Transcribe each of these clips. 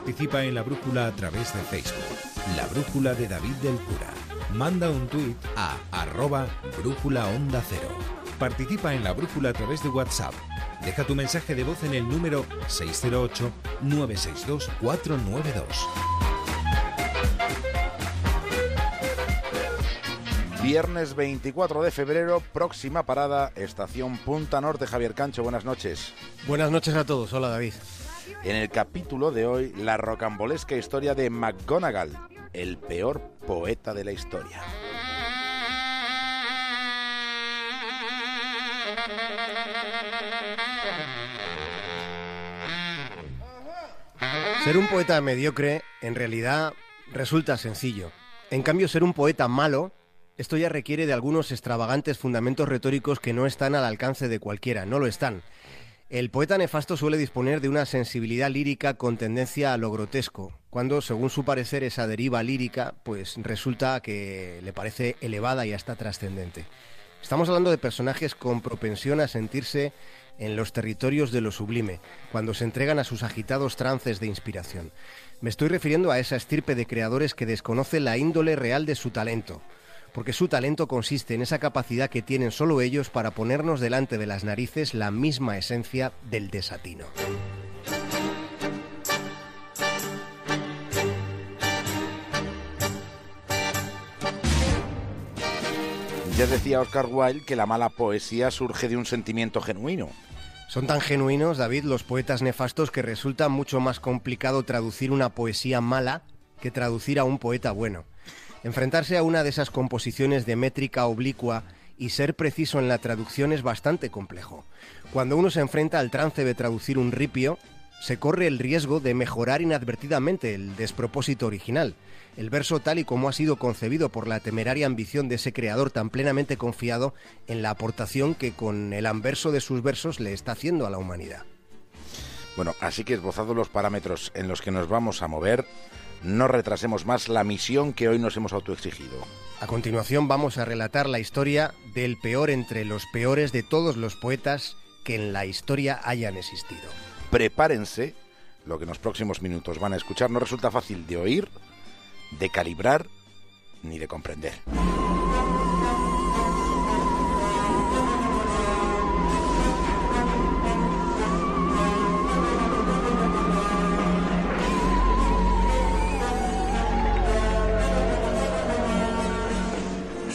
Participa en la brújula a través de Facebook. La brújula de David del Cura. Manda un tuit a arroba brújula onda cero. Participa en la brújula a través de WhatsApp. Deja tu mensaje de voz en el número 608-962-492. Viernes 24 de febrero, próxima parada, estación Punta Norte. Javier Cancho, buenas noches. Buenas noches a todos. Hola David. En el capítulo de hoy, la rocambolesca historia de McGonagall, el peor poeta de la historia. Ser un poeta mediocre en realidad resulta sencillo. En cambio, ser un poeta malo, esto ya requiere de algunos extravagantes fundamentos retóricos que no están al alcance de cualquiera, no lo están. El poeta nefasto suele disponer de una sensibilidad lírica con tendencia a lo grotesco, cuando, según su parecer, esa deriva lírica, pues resulta que le parece elevada y hasta trascendente. Estamos hablando de personajes con propensión a sentirse en los territorios de lo sublime, cuando se entregan a sus agitados trances de inspiración. Me estoy refiriendo a esa estirpe de creadores que desconoce la índole real de su talento, porque su talento consiste en esa capacidad que tienen solo ellos para ponernos delante de las narices la misma esencia del desatino. Ya decía Oscar Wilde que la mala poesía surge de un sentimiento genuino. Son tan genuinos, David, los poetas nefastos que resulta mucho más complicado traducir una poesía mala que traducir a un poeta bueno. Enfrentarse a una de esas composiciones de métrica oblicua y ser preciso en la traducción es bastante complejo. Cuando uno se enfrenta al trance de traducir un ripio, se corre el riesgo de mejorar inadvertidamente el despropósito original. El verso tal y como ha sido concebido por la temeraria ambición de ese creador tan plenamente confiado en la aportación que con el anverso de sus versos le está haciendo a la humanidad. Bueno, así que esbozados los parámetros en los que nos vamos a mover, no retrasemos más la misión que hoy nos hemos autoexigido. A continuación vamos a relatar la historia del peor entre los peores de todos los poetas que en la historia hayan existido. Prepárense, lo que en los próximos minutos van a escuchar no resulta fácil de oír, de calibrar ni de comprender.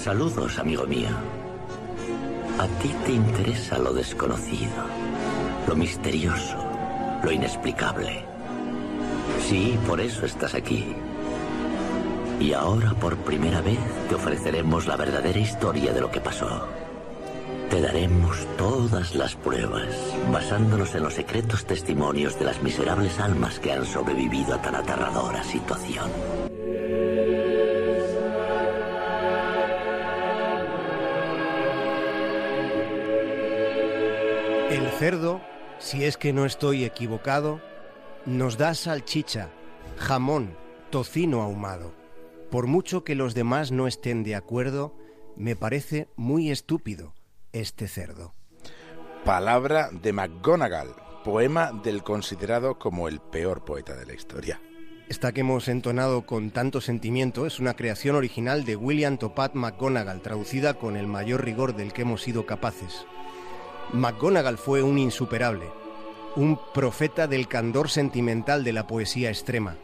Saludos, amigo mío. A ti te interesa lo desconocido, lo misterioso, lo inexplicable. Sí, por eso estás aquí. Y ahora, por primera vez, te ofreceremos la verdadera historia de lo que pasó. Te daremos todas las pruebas, basándonos en los secretos testimonios de las miserables almas que han sobrevivido a tan aterradora situación. El cerdo, si es que no estoy equivocado, nos da salchicha, jamón, tocino ahumado. Por mucho que los demás no estén de acuerdo, me parece muy estúpido este cerdo. Palabra de McGonagall, poema del considerado como el peor poeta de la historia. Esta que hemos entonado con tanto sentimiento es una creación original de William Topat McGonagall, traducida con el mayor rigor del que hemos sido capaces. McGonagall fue un insuperable, un profeta del candor sentimental de la poesía extrema.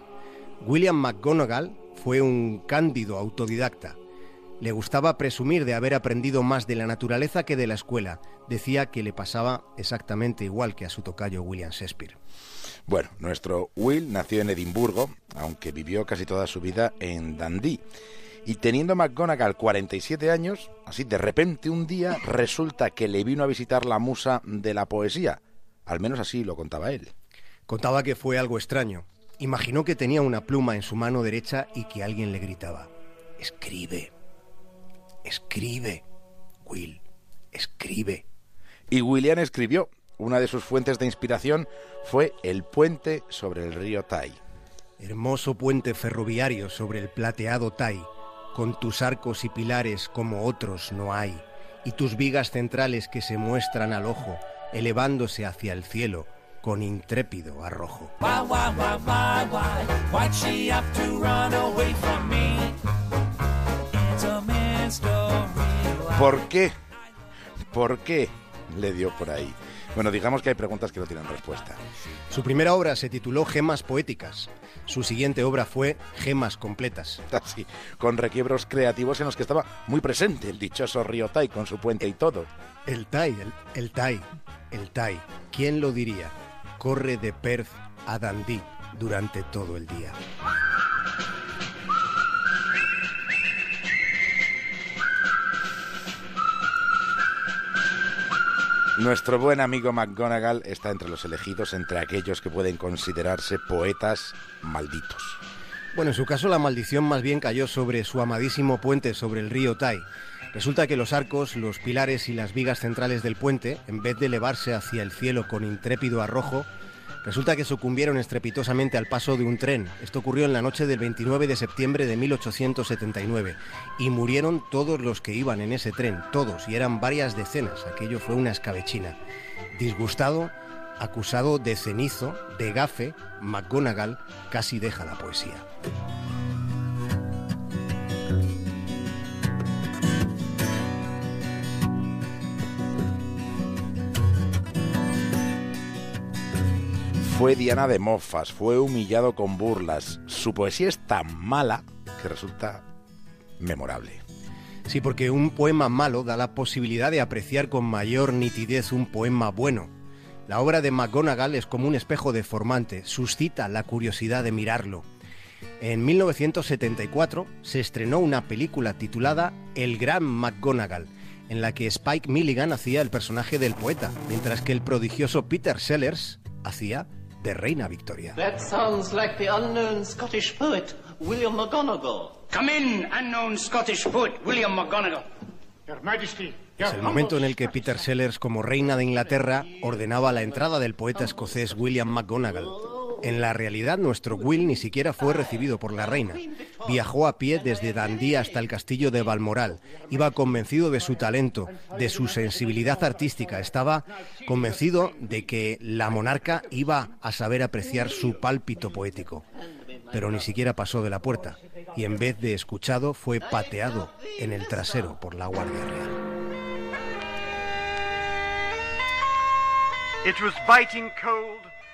William McGonagall fue un cándido autodidacta. Le gustaba presumir de haber aprendido más de la naturaleza que de la escuela. Decía que le pasaba exactamente igual que a su tocayo William Shakespeare. Bueno, nuestro Will nació en Edimburgo, aunque vivió casi toda su vida en Dundee. Y teniendo McGonagall 47 años, así de repente un día resulta que le vino a visitar la musa de la poesía. Al menos así lo contaba él. Contaba que fue algo extraño. Imaginó que tenía una pluma en su mano derecha y que alguien le gritaba, escribe, escribe, Will, escribe. Y William escribió. Una de sus fuentes de inspiración fue el puente sobre el río Tai. Hermoso puente ferroviario sobre el plateado Tai, con tus arcos y pilares como otros no hay, y tus vigas centrales que se muestran al ojo, elevándose hacia el cielo con intrépido arrojo. Guau, guau, guau, why, why, why'd she have to run away from me? It's a mystery. ¿Por qué? ¿Por qué le dio por ahí? Bueno, digamos que hay preguntas que no tienen respuesta. Su primera obra se tituló Gemas Poéticas. Su siguiente obra fue Gemas Completas. Así, con requiebros creativos en los que estaba muy presente el dichoso río Tai con su puente y todo. El Tai, el, el Tai, el Tai. ¿Quién lo diría? Corre de Perth a Dundee durante todo el día. Nuestro buen amigo McGonagall está entre los elegidos, entre aquellos que pueden considerarse poetas malditos. Bueno, en su caso la maldición más bien cayó sobre su amadísimo puente sobre el río Tai. Resulta que los arcos, los pilares y las vigas centrales del puente, en vez de elevarse hacia el cielo con intrépido arrojo, resulta que sucumbieron estrepitosamente al paso de un tren. Esto ocurrió en la noche del 29 de septiembre de 1879 y murieron todos los que iban en ese tren, todos, y eran varias decenas. Aquello fue una escabechina. Disgustado, acusado de cenizo, de gafe, McGonagall casi deja la poesía. Fue Diana de mofas, fue humillado con burlas. Su poesía es tan mala que resulta memorable. Sí, porque un poema malo da la posibilidad de apreciar con mayor nitidez un poema bueno. La obra de McGonagall es como un espejo deformante, suscita la curiosidad de mirarlo. En 1974 se estrenó una película titulada El Gran McGonagall, en la que Spike Milligan hacía el personaje del poeta, mientras que el prodigioso Peter Sellers hacía de Reina Victoria. That sounds like the unknown Scottish poet, William McGonagall. Come in, unknown Scottish poet, William McGonagall. Your Majesty. Es el momento en el que Peter Sellers, como reina de Inglaterra, ordenaba la entrada del poeta escocés William McGonagall. En la realidad, nuestro Will ni siquiera fue recibido por la reina. Viajó a pie desde Dandía hasta el castillo de Balmoral. Iba convencido de su talento, de su sensibilidad artística. Estaba convencido de que la monarca iba a saber apreciar su pálpito poético. Pero ni siquiera pasó de la puerta y en vez de escuchado fue pateado en el trasero por la Guardia Real.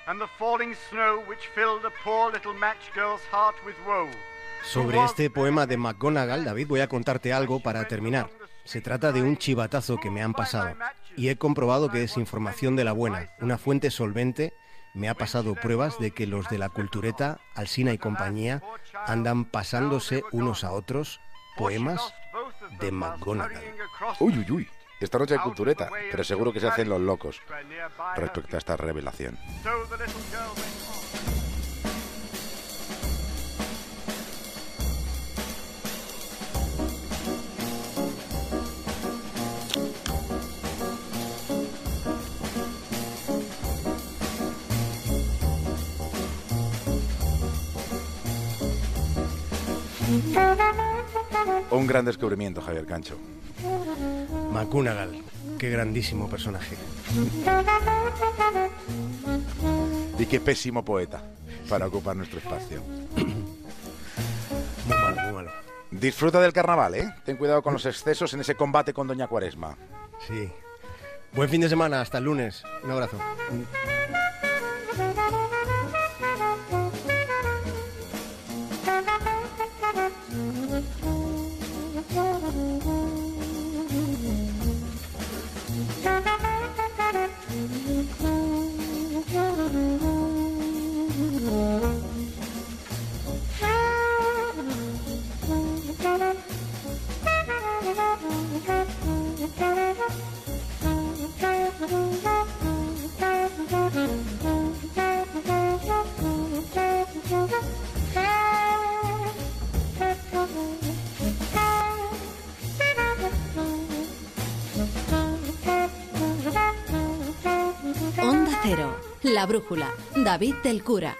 And the falling snow which filled a poor little match girl's heart with woe. Sobre este poema de McGonagall, David, voy a contarte algo para terminar. Se trata de un chivatazo que me han pasado y he comprobado que es información de la buena. Una fuente solvente me ha pasado pruebas de que los de la cultureta, Alsina y compañía, andan pasándose unos a otros poemas de McGonagall. Uy, uy, uy. Esta noche hay cultureta, pero seguro que se hacen los locos respecto a esta revelación. Un gran descubrimiento, Javier Cancho. McGonagall, qué grandísimo personaje. Y qué pésimo poeta para ocupar nuestro espacio. Muy malo, muy malo. Disfruta del carnaval, ¿eh? Ten cuidado con los excesos en ese combate con Doña Cuaresma. Sí. Buen fin de semana, hasta el lunes. Un abrazo. Onda Cero, La Brújula, David del Cura.